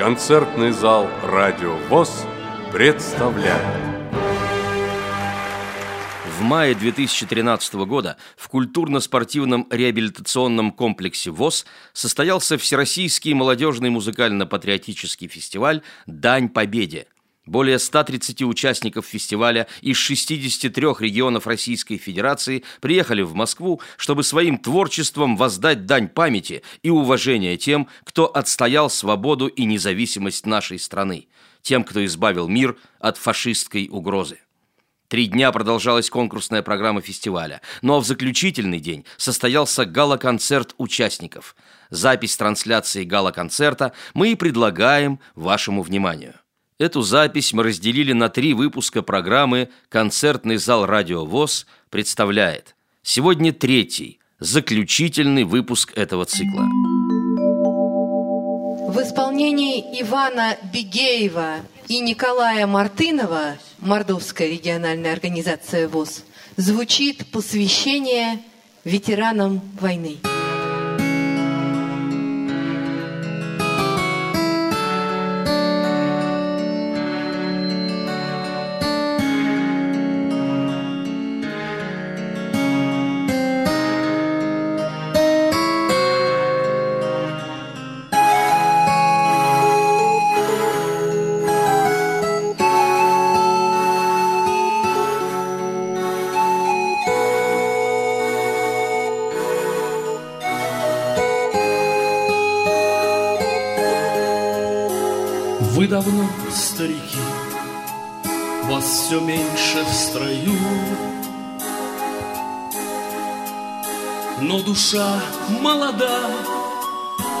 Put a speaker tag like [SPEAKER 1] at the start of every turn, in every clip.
[SPEAKER 1] Концертный зал «Радио ВОЗ» представляет.
[SPEAKER 2] В мае 2013 года в культурно-спортивном реабилитационном комплексе ВОЗ состоялся Всероссийский молодежный музыкально-патриотический фестиваль «Дань Победе», более 130 участников фестиваля из 63 регионов Российской Федерации приехали в Москву, чтобы своим творчеством воздать дань памяти и уважения тем, кто отстоял свободу и независимость нашей страны, тем, кто избавил мир от фашистской угрозы. Три дня продолжалась конкурсная программа фестиваля, но в заключительный день состоялся гала-концерт участников. Запись трансляции гала-концерта мы и предлагаем вашему вниманию. Эту запись мы разделили на три выпуска программы «Концертный зал Радио ВОЗ» представляет. Сегодня третий, заключительный выпуск этого цикла.
[SPEAKER 3] В исполнении Ивана Бигеева и Николая Мартынова Мордовская региональная организация ВОЗ звучит посвящение ветеранам войны.
[SPEAKER 4] Все меньше в строю, Но душа молода,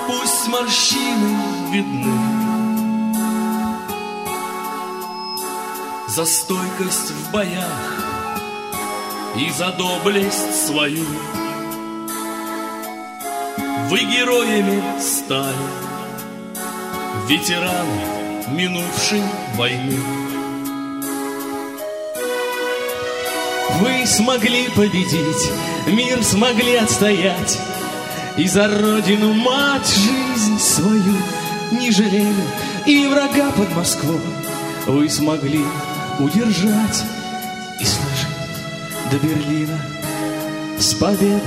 [SPEAKER 4] пусть морщины видны. За стойкость в боях и за доблесть свою Вы героями стали, ветераны минувшей войны. Вы смогли победить, мир смогли отстоять, И за родину мать жизнь свою не жалели, И врага под Москвой вы смогли удержать И сложить до Берлина с победой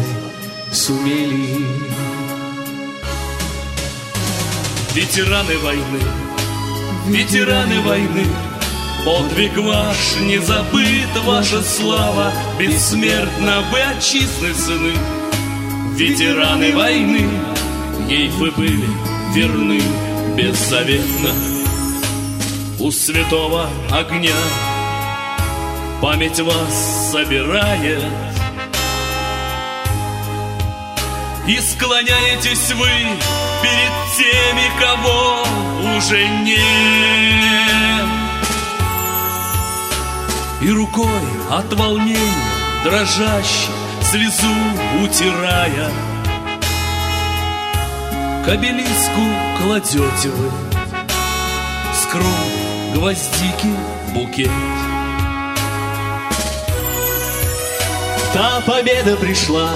[SPEAKER 4] сумели. Ветераны войны, ветераны войны, Подвиг ваш не забыт, ваша слава Бессмертна, вы отчизны сыны. Ветераны войны, ей вы были верны беззаветно. У святого огня память вас собирает, И склоняетесь вы перед теми, кого уже нет. И рукой от волнения дрожащей слезу утирая, К обелиску кладете вы с кровь гвоздики букет. Та победа пришла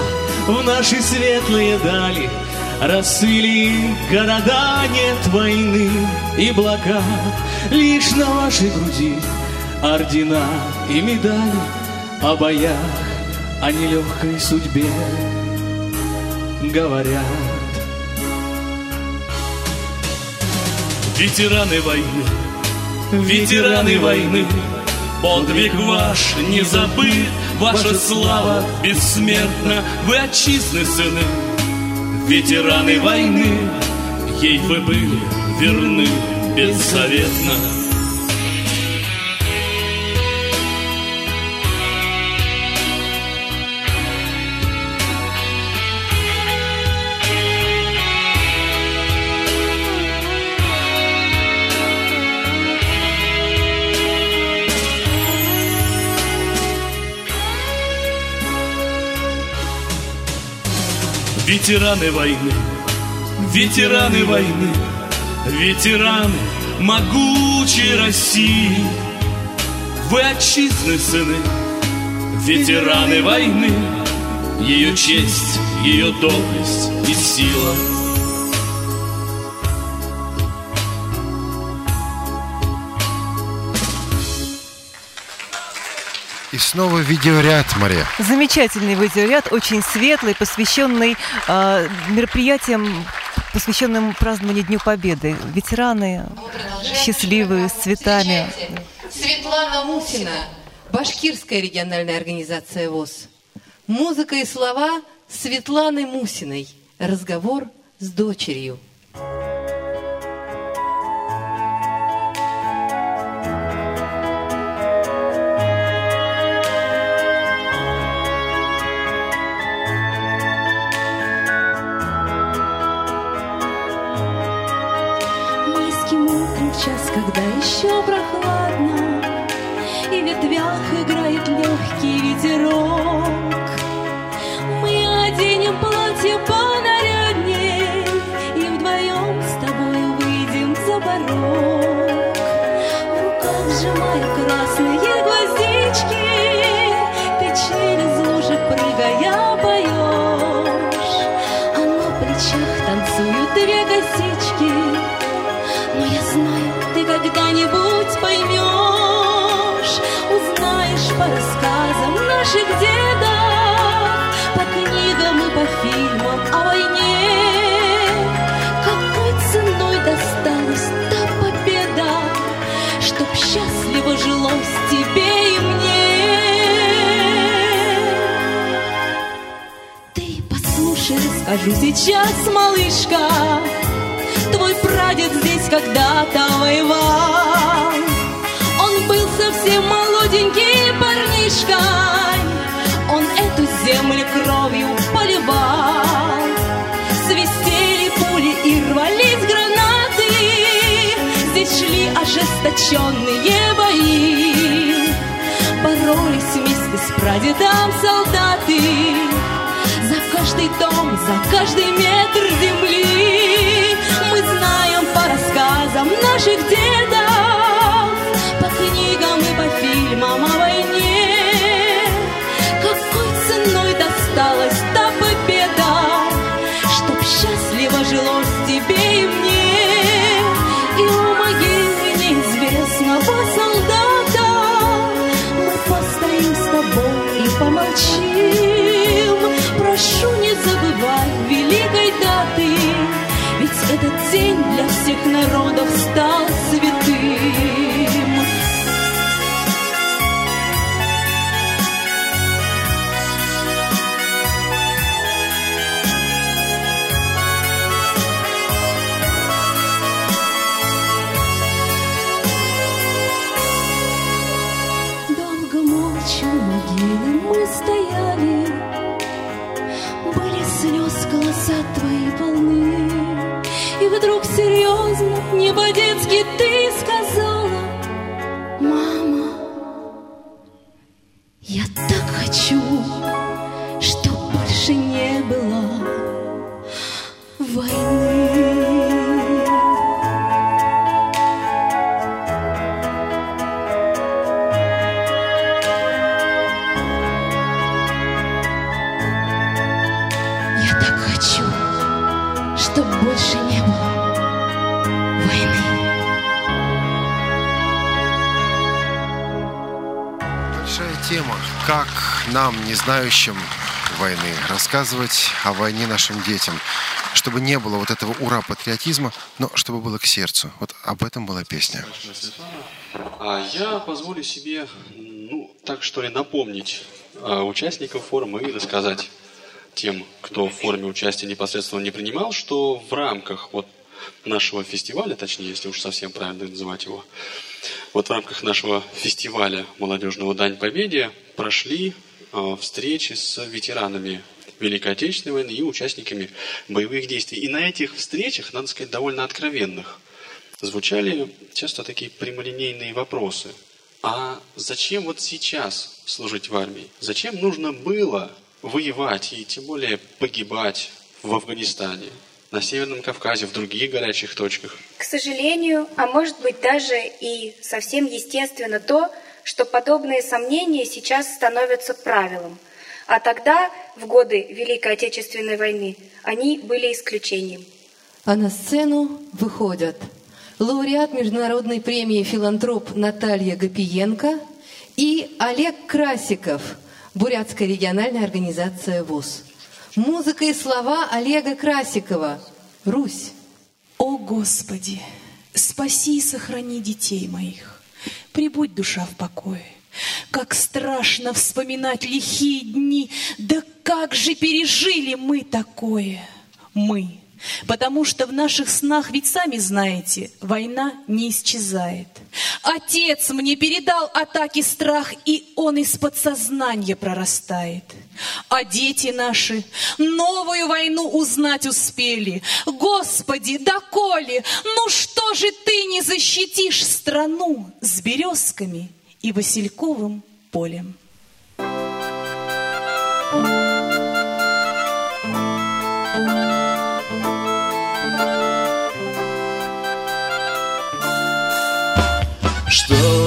[SPEAKER 4] в наши светлые дали, Рассыли города, нет войны и блокад, Лишь на вашей груди ордена и медали О боях, о нелегкой судьбе говорят. Ветераны войны, ветераны войны, Подвиг ваш не забыт, ваша слава бессмертна, Вы отчизны сыны, ветераны войны, ей вы были верны беззаветно. Ветераны войны, ветераны войны, ветераны могучей России. Вы отчизны сыны, ветераны войны, ее честь, ее доблесть и сила.
[SPEAKER 5] И снова видеоряд, Мария.
[SPEAKER 6] Замечательный видеоряд, очень светлый, посвященный э, мероприятиям, посвященным празднованию Дню Победы. Ветераны счастливые, с цветами.
[SPEAKER 3] Светлана Мусина, Башкирская региональная организация ВОЗ. Музыка и слова Светланы Мусиной. Разговор с дочерью.
[SPEAKER 7] Наших дедов, по книгам и по фильмам о войне, какой ценой досталась та победа, чтоб счастливо жилось тебе и мне. Ты послушай, расскажу сейчас, малышка, Твой прадед здесь когда-то воевал. Совсем молоденький парнишкой, Он эту землю кровью поливал. Свистели пули и рвались гранаты, Здесь шли ожесточенные бои. Боролись вместе с прадедом солдаты За каждый дом, за каждый метр земли Мы знаем по рассказам наших дедов для войны.
[SPEAKER 5] Большая тема. Как нам, не знающим войны, рассказывать о войне нашим детям, чтобы не было вот этого ура-патриотизма, но чтобы было к сердцу. Вот об этом была песня.
[SPEAKER 8] А я позволю себе, ну, так что ли, напомнить а, участникам форума и рассказать тем, кто в форуме участия непосредственно не принимал, что в рамках вот нашего фестиваля, точнее, если уж совсем правильно называть его, вот в рамках нашего фестиваля молодежного Дань Победе прошли а, встречи с ветеранами Великой Отечественной войны и участниками боевых действий. И на этих встречах, надо сказать, довольно откровенных, звучали часто такие прямолинейные вопросы. А зачем вот сейчас служить в армии? Зачем нужно было воевать и тем более погибать в Афганистане, на Северном Кавказе, в других горячих точках?
[SPEAKER 9] К сожалению, а может быть даже и совсем естественно то, что подобные сомнения сейчас становятся правилом. А тогда, в годы Великой Отечественной войны, они были исключением.
[SPEAKER 3] А на сцену выходят лауреат международной премии «Филантроп» Наталья Гапиенко и Олег Красиков, Бурятская региональная организация ВОЗ. Музыка и слова Олега Красикова. Русь.
[SPEAKER 10] О Господи, спаси и сохрани детей моих. Прибудь душа в покое. Как страшно вспоминать лихие дни, да как же пережили мы такое, мы. Потому что в наших снах, ведь сами знаете, война не исчезает. Отец мне передал атаки страх, и он из подсознания прорастает. А дети наши новую войну узнать успели. Господи, доколе, ну что же ты не защитишь страну с березками и васильковым полем?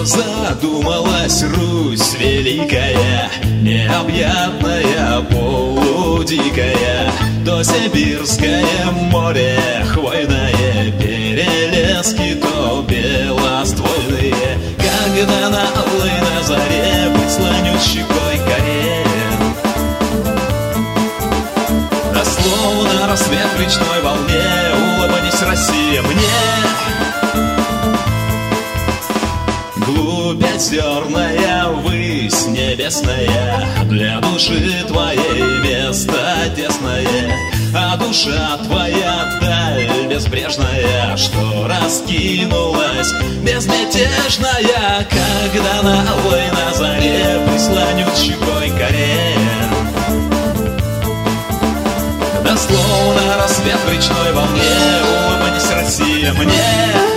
[SPEAKER 11] Задумалась Русь великая, Необъятная, полудикая, То Сибирское море хвойное, Перелески, то белоствольные, Когда на алой на заре Прислонюсь щекой коре. Да словно рассвет речной озерная, высь небесная, Для души твоей место тесное, А душа твоя даль безбрежная, Что раскинулась безмятежная, Когда на на заре Прислонют щекой коре. Да словно рассвет в речной волне, Улыбнись, Россия, мне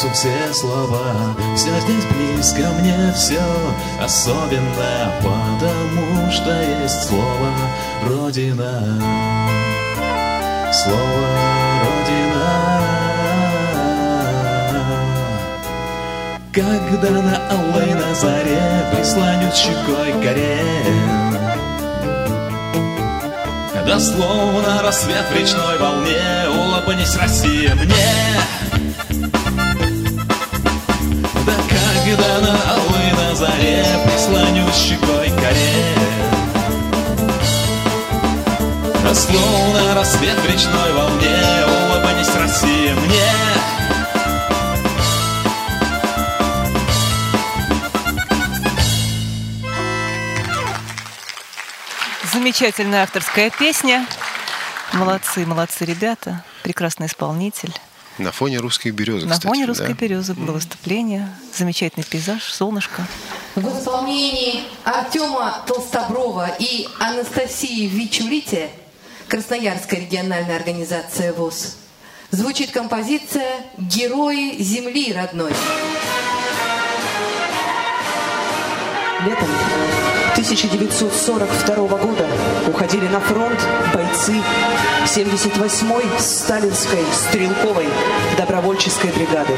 [SPEAKER 11] сердцу все слова. Все здесь близко мне, все особенно, Потому что есть слово Родина. Слово Родина. Когда на алой на заре Прислонют щекой горе да словно рассвет в речной волне Улыбнись, Россия, мне когда на алой на заре Прислонюсь щекой к коре Да словно рассвет в речной волне Улыбнись, Россия, мне
[SPEAKER 6] Замечательная авторская песня. Молодцы, молодцы ребята. Прекрасный исполнитель.
[SPEAKER 5] На фоне русской березы,
[SPEAKER 6] На
[SPEAKER 5] кстати,
[SPEAKER 6] фоне
[SPEAKER 5] да?
[SPEAKER 6] русской березы было выступление. Замечательный пейзаж, солнышко.
[SPEAKER 3] В исполнении Артема Толстоброва и Анастасии Вичурите Красноярская региональная организация ВОЗ звучит композиция «Герои земли родной».
[SPEAKER 12] Летом 1942 года уходили на фронт бойцы 78-й Сталинской стрелковой добровольческой бригады.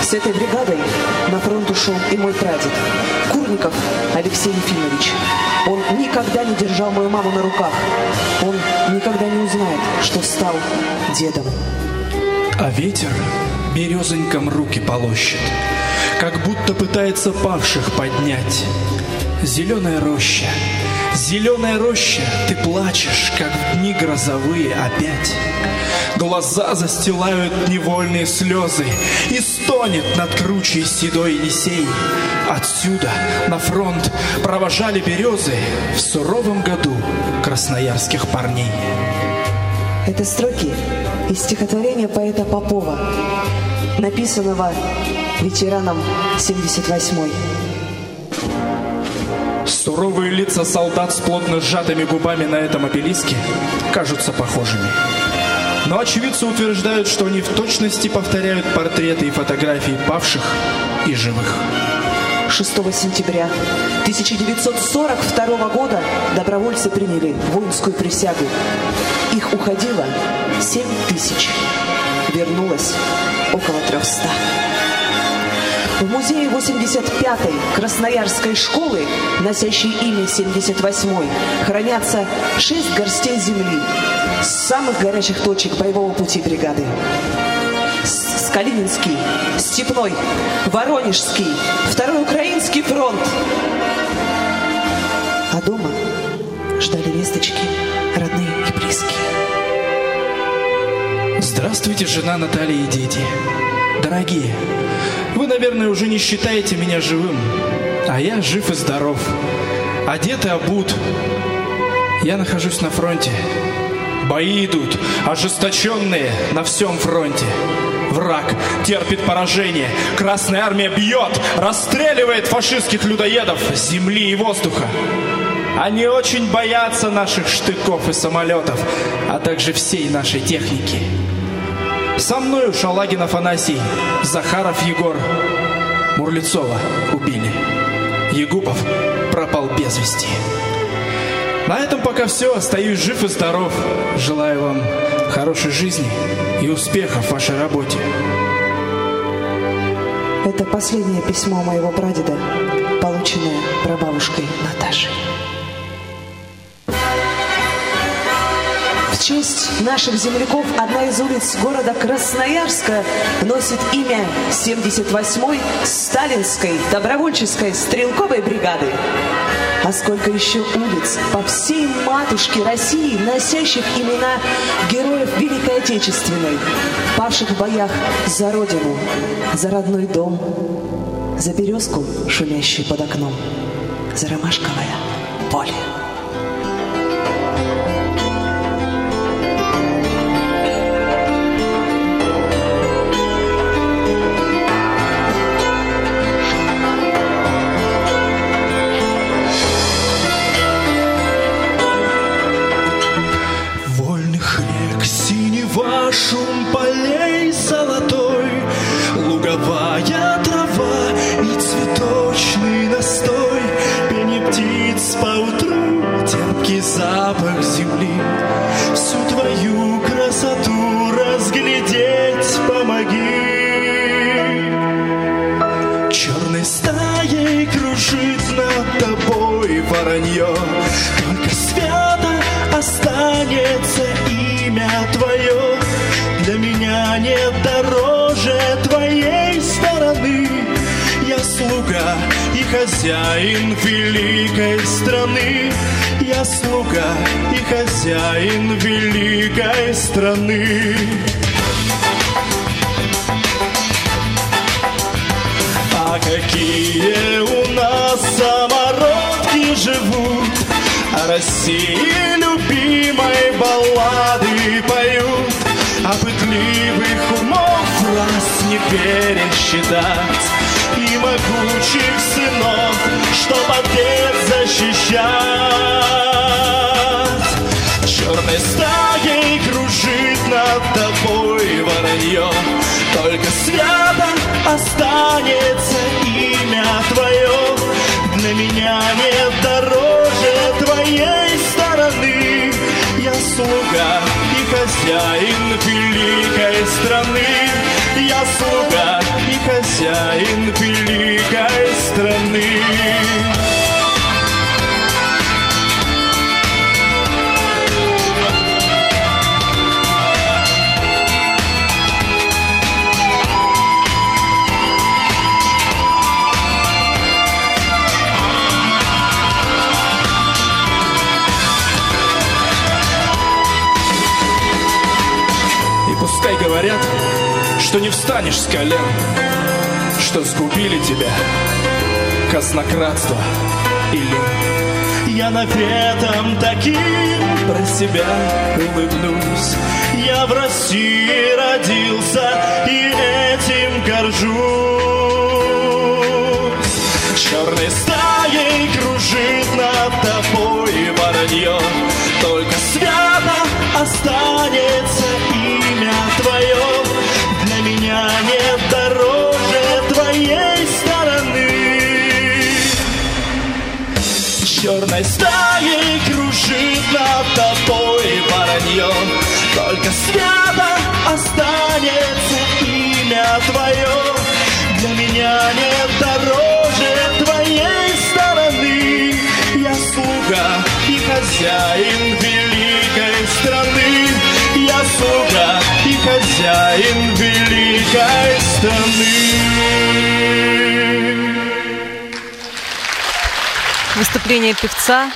[SPEAKER 12] С этой бригадой на фронт ушел и мой прадед, Курников Алексей Ефимович. Он никогда не держал мою маму на руках. Он никогда не узнает, что стал дедом.
[SPEAKER 13] А ветер березонькам руки полощет, Как будто пытается павших поднять. Зеленая роща, зеленая роща, Ты плачешь, как в дни грозовые опять. Глаза застилают невольные слезы, И стонет над кручей седой Енисей. Отсюда на фронт провожали березы В суровом году красноярских парней.
[SPEAKER 12] Это строки из стихотворения поэта Попова, написанного ветераном 78-й.
[SPEAKER 13] Суровые лица солдат с плотно сжатыми губами на этом обелиске кажутся похожими. Но очевидцы утверждают, что они в точности повторяют портреты и фотографии павших и живых.
[SPEAKER 12] 6 сентября 1942 года добровольцы приняли воинскую присягу. Их уходило 7 тысяч. вернулось около трехста. В музее 85-й Красноярской школы, носящей имя 78-й, хранятся шесть горстей земли с самых горячих точек боевого пути бригады. Скалининский, Степной, Воронежский, Второй Украинский фронт. А дома ждали весточки родные и близкие.
[SPEAKER 13] Здравствуйте, жена Наталья и дети. Дорогие, вы, наверное, уже не считаете меня живым, а я жив и здоров. Одет и обут. Я нахожусь на фронте. Бои идут, ожесточенные на всем фронте. Враг терпит поражение. Красная армия бьет, расстреливает фашистских людоедов земли и воздуха. Они очень боятся наших штыков и самолетов, а также всей нашей техники. Со мной Шалагин Афанасий, Захаров Егор, Мурлицова убили. Егупов пропал без вести. На этом пока все. Остаюсь жив и здоров. Желаю вам хорошей жизни и успехов в вашей работе.
[SPEAKER 12] Это последнее письмо моего прадеда, полученное прабабушкой Наташей. В честь наших земляков одна из улиц города Красноярска носит имя 78-й Сталинской добровольческой стрелковой бригады. А сколько еще улиц по всей матушке России, носящих имена героев Великой Отечественной, павших в боях за Родину, за родной дом, за березку, шумящую под окном, за ромашковое поле.
[SPEAKER 14] Хозяин великой страны. Я слуга и хозяин великой страны. А какие у нас самородки живут, О России любимой баллады поют, А пытливых умов раз не пересчитать, могучих сынов, что отец защищать. Черной стаей кружит над тобой воронье, Только свято останется имя твое. Для меня нет дороже твоей стороны. Я слуга и хозяин великой страны. Я слуга хозяин великой страны.
[SPEAKER 13] Что не встанешь с колен, что сгубили тебя казнократство и лень.
[SPEAKER 14] Я наветом таким про себя улыбнусь. Я в России родился и этим горжусь. Черной стаей кружит над тобой воронье. Только свято останется Черной стаей кружит над тобой воронье. Только свято останется твое. Для меня нет дороже твоей стороны. Я слуга и хозяин великой страны. Я слуга и хозяин великой страны
[SPEAKER 6] Выступление певца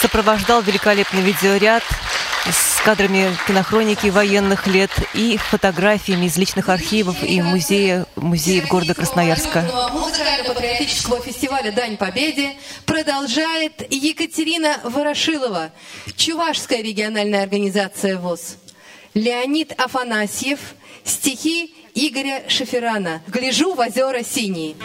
[SPEAKER 6] сопровождал великолепный видеоряд с кадрами кинохроники военных лет и фотографиями из личных архивов и музея, музеев города Красноярска.
[SPEAKER 7] музыкально-патриотического фестиваля «Дань Победе» продолжает Екатерина Ворошилова, Чувашская региональная организация ВОЗ. Леонид Афанасьев, стихи Игоря Шеферана «Гляжу в озера синие».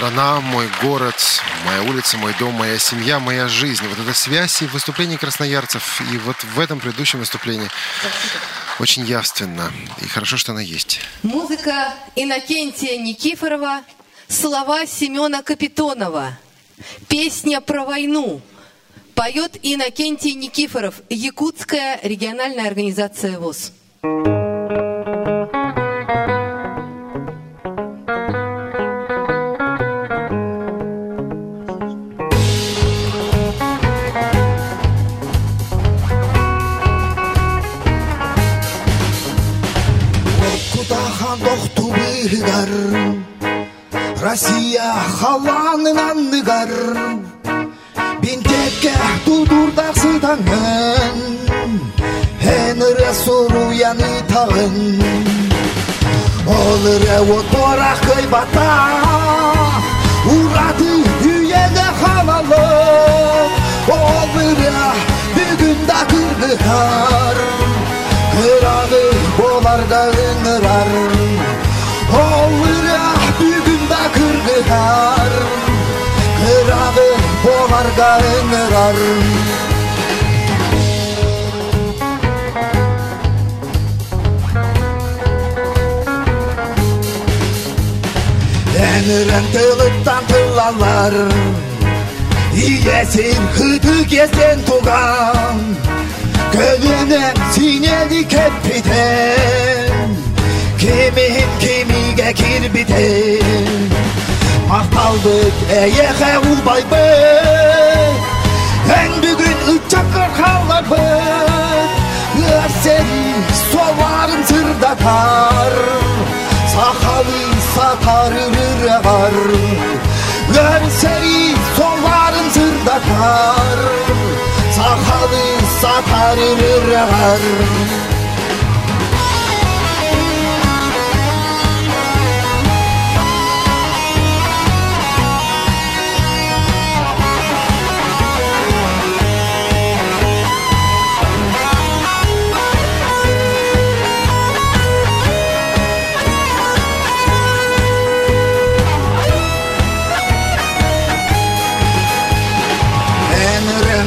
[SPEAKER 5] Страна, мой город, моя улица, мой дом, моя семья, моя жизнь. Вот эта связь и в выступлении красноярцев, и вот в этом предыдущем выступлении очень явственно. И хорошо, что она есть.
[SPEAKER 7] Музыка Иннокентия Никифорова, слова Семена Капитонова. Песня про войну. Поет Иннокентий Никифоров, Якутская региональная организация ВОЗ.
[SPEAKER 15] Кутахан тохтубыгар Россия халанынан ныгар Бинтекке тудурдақсыдаңын Хенере суруяны тағын Олыре отборақ кайбата Урады үйеге ханалы Олыре бүгін да кыргыхар Кырағы болар да ыңырар kar. Krawy polar generar Eniren tılıktan tılanlar Yiyesin hıdık yesen tugan. Gönlüne sinedik hep biten Kimim kimiga Apaldık eyeğe ulbaybı En bugün ütçakır kalabı Seni sovarım sırdatar Sakalı satarım var Seni sovarım sırdatar Sakalı satarım var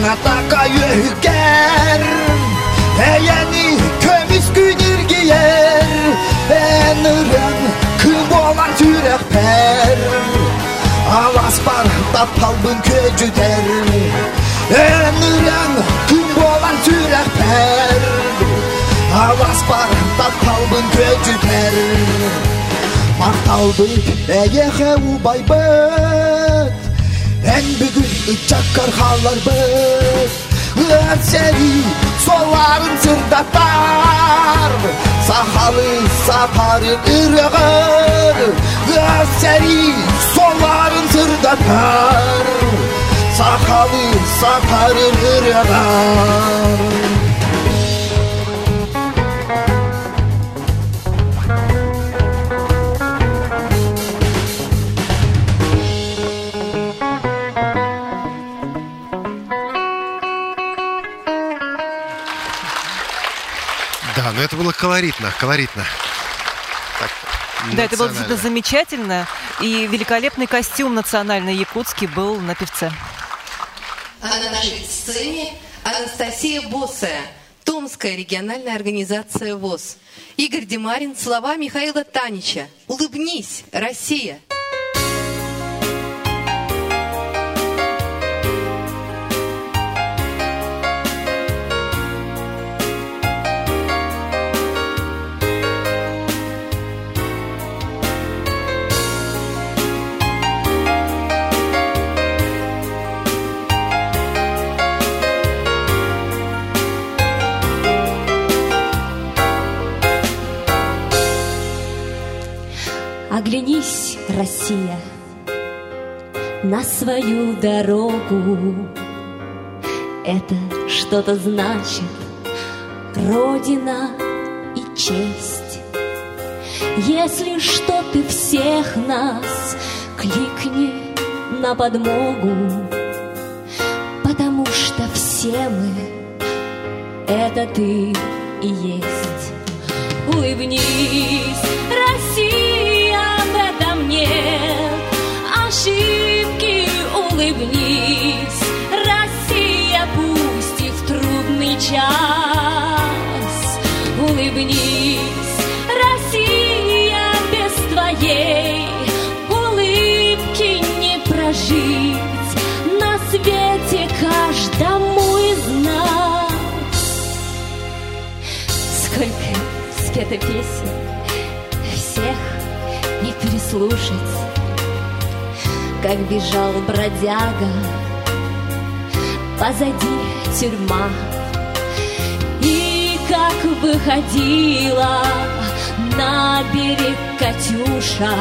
[SPEAKER 15] на така юргер Әйәні көміз күнірге ер Әнірін күн болар түрек пәр Алас барында талбын көжудер Әнірін күн болар түрек пәр Алас тап талбын көжудер Мақталды әйе қәу байбы En bugün çakar hallarımız Seni soğarın sırdatar Sahalı saparın ırığır Seni soğarın sırdatar Sahalı saparın
[SPEAKER 5] ırığır но это было колоритно, колоритно. Так,
[SPEAKER 6] Да, это было действительно замечательно. И великолепный костюм национальный якутский был на певце.
[SPEAKER 3] А на нашей сцене Анастасия Босая, Томская региональная организация ВОЗ. Игорь Демарин, слова Михаила Танича. «Улыбнись, Россия!»
[SPEAKER 7] Оглянись, Россия, на свою дорогу. Это что-то значит, Родина и честь. Если что ты всех нас, кликни на подмогу, Потому что все мы — это ты и есть. Улыбнись, Улыбнись, Россия, пусть и в трудный час. Улыбнись, Россия, без твоей улыбки не прожить на свете каждому из нас. Сколько спето песен, всех не переслушать, как бежал бродяга, позади тюрьма, и как выходила на берег Катюша,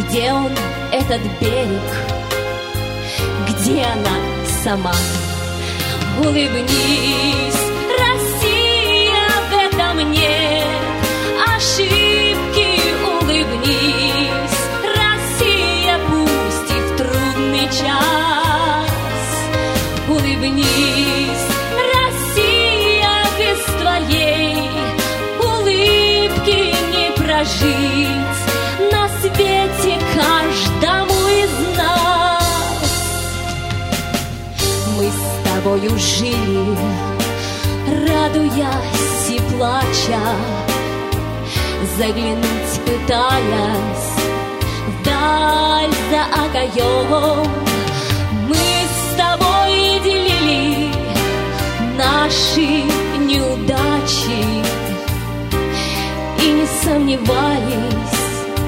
[SPEAKER 7] где он этот берег, где она сама. Улыбнись, Россия, в этом нет Улыбнись, Россия, без твоей улыбки не прожить на свете каждому из нас. Мы с тобою жили, радуясь и плача, Заглянуть пытаясь окоем. Мы делили наши неудачи И не сомневались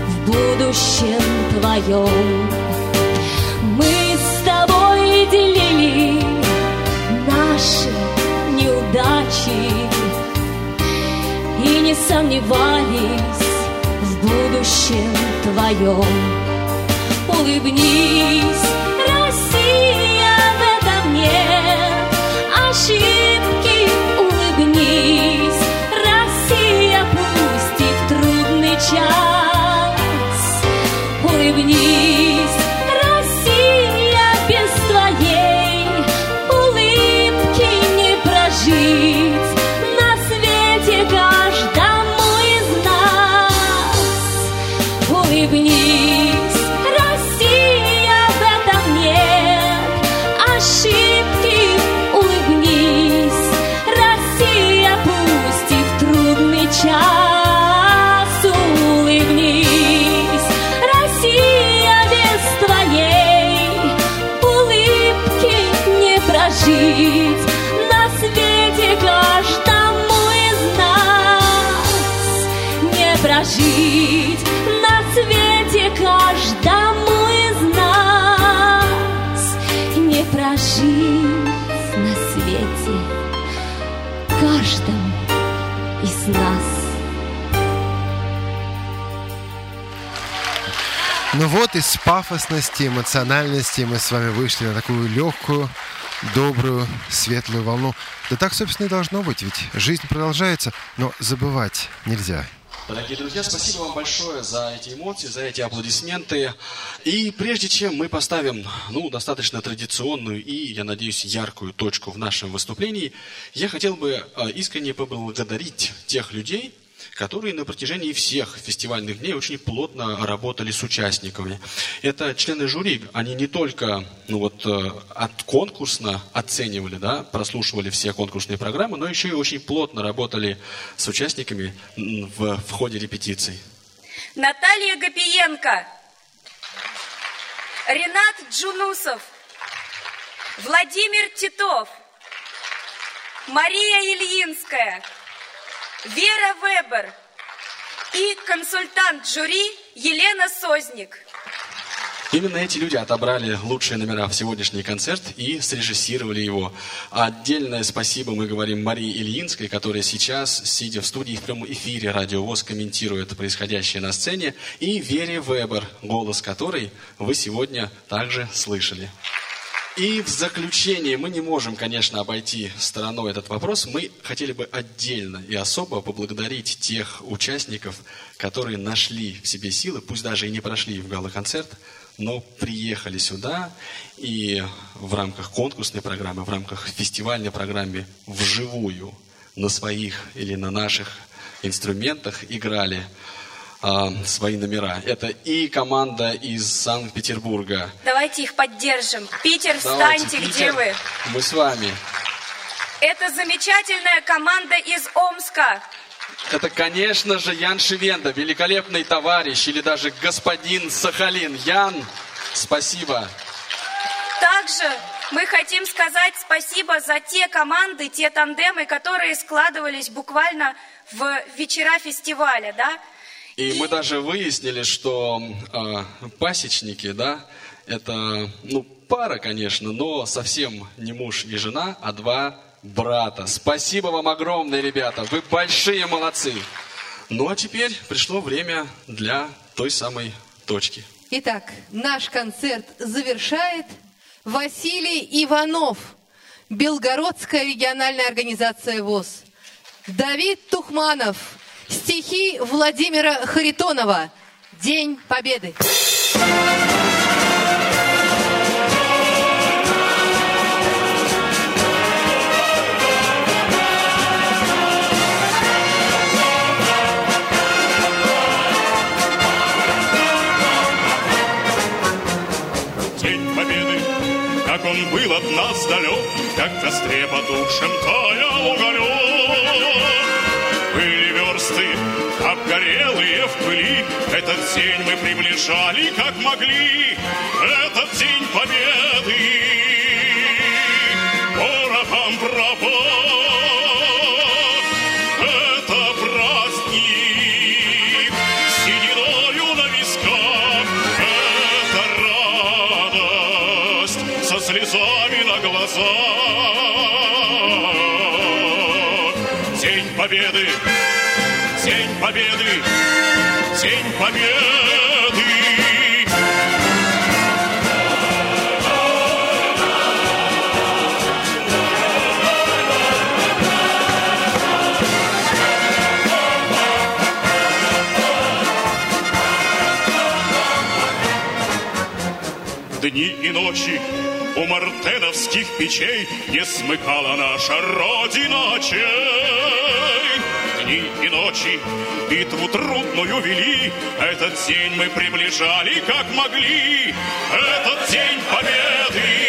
[SPEAKER 7] в будущем твоем. Мы с тобой делили наши неудачи И не сомневались в будущем твоем. Улыбнись, ошибки. Улыбнись, Россия, в трудный час. Улыбнись,
[SPEAKER 5] Ну вот из пафосности, эмоциональности мы с вами вышли на такую легкую, добрую, светлую волну. Да так, собственно, и должно быть, ведь жизнь продолжается, но забывать нельзя.
[SPEAKER 8] Дорогие друзья, спасибо вам большое за эти эмоции, за эти аплодисменты. И прежде чем мы поставим, ну, достаточно традиционную и, я надеюсь, яркую точку в нашем выступлении, я хотел бы э, искренне поблагодарить тех людей, которые на протяжении всех фестивальных дней очень плотно работали с участниками. Это члены жюри, они не только ну вот, э, от конкурсно оценивали, да, прослушивали все конкурсные программы, но еще и очень плотно работали с участниками в, в ходе репетиций.
[SPEAKER 9] Наталья Гапиенко, Ренат Джунусов, Владимир Титов, Мария Ильинская, Вера Вебер и консультант жюри Елена Созник.
[SPEAKER 8] Именно эти люди отобрали лучшие номера в сегодняшний концерт и срежиссировали его. Отдельное спасибо мы говорим Марии Ильинской, которая сейчас, сидя в студии в прямом эфире Радио ВОЗ, комментирует происходящее на сцене, и Вере Вебер, голос которой вы сегодня также слышали. И в заключение мы не можем, конечно, обойти стороной этот вопрос. Мы хотели бы отдельно и особо поблагодарить тех участников, которые нашли в себе силы, пусть даже и не прошли в гала-концерт, но приехали сюда и в рамках конкурсной программы, в рамках фестивальной программы вживую на своих или на наших инструментах играли а, свои номера. Это и команда из Санкт-Петербурга,
[SPEAKER 9] Давайте их поддержим. Питер,
[SPEAKER 8] Давайте,
[SPEAKER 9] встаньте,
[SPEAKER 8] Питер,
[SPEAKER 9] где вы?
[SPEAKER 8] Мы с вами.
[SPEAKER 9] Это замечательная команда из Омска.
[SPEAKER 8] Это, конечно же, Ян Шивенда, великолепный товарищ или даже господин Сахалин. Ян, спасибо.
[SPEAKER 9] Также мы хотим сказать спасибо за те команды, те тандемы, которые складывались буквально в вечера фестиваля, да?
[SPEAKER 8] И мы даже выяснили, что э, пасечники, да, это, ну, пара, конечно, но совсем не муж и жена, а два брата. Спасибо вам огромное, ребята, вы большие молодцы. Ну, а теперь пришло время для той самой точки.
[SPEAKER 3] Итак, наш концерт завершает Василий Иванов, Белгородская региональная организация ВОЗ. Давид Тухманов, стихи Владимира Харитонова. День Победы.
[SPEAKER 16] Он был от нас далек, Как в костре потухшем таял уголек. Обгорели загорелые в пыли. Этот день мы приближали, как могли, этот день победы. Ночи у мартеновских печей Не смыкала наша Родина очей. Дни и ночи битву трудную вели, Этот день мы приближали, как могли, Этот день победы.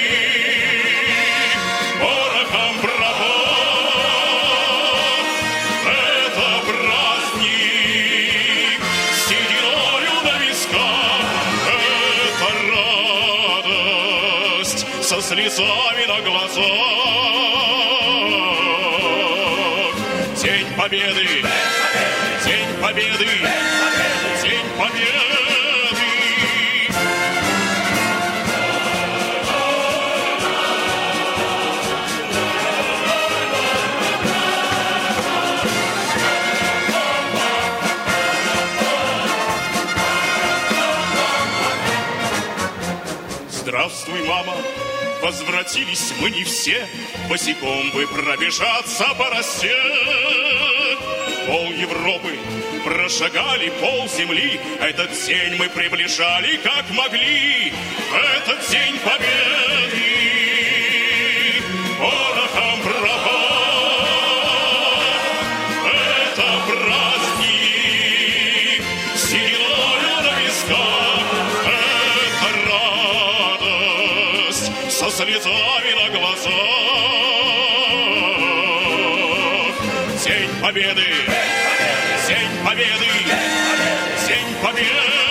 [SPEAKER 16] Слезами на глазах. День победы, день победы, возвратились мы не все, Босиком бы пробежаться по росе. Пол Европы прошагали, пол земли, Этот день мы приближали, как могли, Этот день победы. Слезами на глазах. День победы, день победы, день победы. Это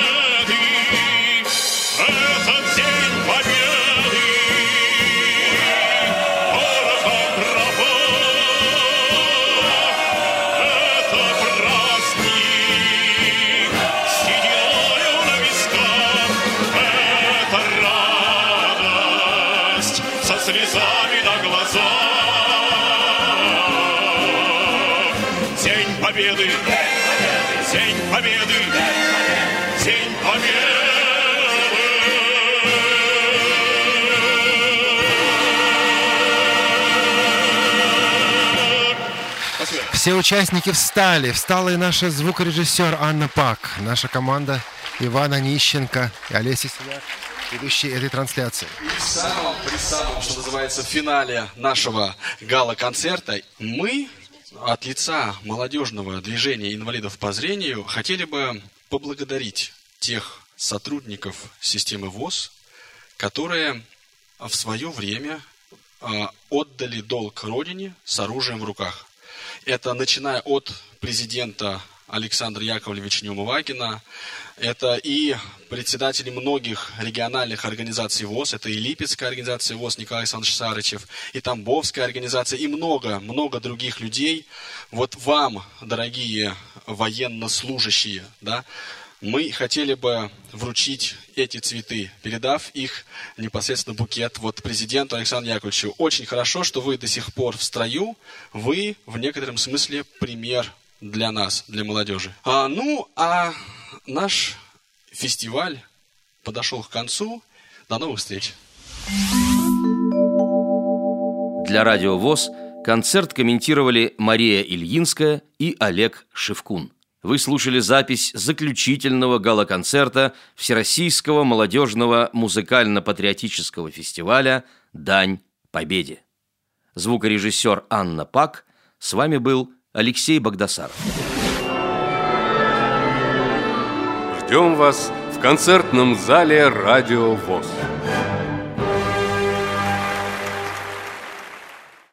[SPEAKER 5] Все участники встали. Встала и наша звукорежиссер Анна Пак, наша команда Ивана Нищенко и Олеся Синяк, ведущие этой трансляции.
[SPEAKER 8] И в самом, при самом, что называется, финале нашего гала-концерта мы от лица молодежного движения инвалидов по зрению хотели бы поблагодарить тех сотрудников системы ВОЗ, которые в свое время а, отдали долг Родине с оружием в руках. Это начиная от президента Александра Яковлевича Неумывакина, это и председатели многих региональных организаций ВОЗ, это и Липецкая организация ВОЗ Николай Александрович Сарычев, и Тамбовская организация, и много, много других людей. Вот вам, дорогие военнослужащие, да, мы хотели бы вручить эти цветы, передав их непосредственно букет вот президенту Александру Яковлевичу. Очень хорошо, что вы до сих пор в строю, вы в некотором смысле пример для нас, для молодежи. А, ну, а наш фестиваль подошел к концу. До новых встреч.
[SPEAKER 2] Для Радио ВОЗ концерт комментировали Мария Ильинская и Олег Шевкун. Вы слушали запись заключительного гала-концерта Всероссийского молодежного музыкально-патриотического фестиваля «Дань Победе». Звукорежиссер Анна Пак. С вами был Алексей Богдасаров.
[SPEAKER 1] Ждем вас в концертном зале «Радио ВОЗ».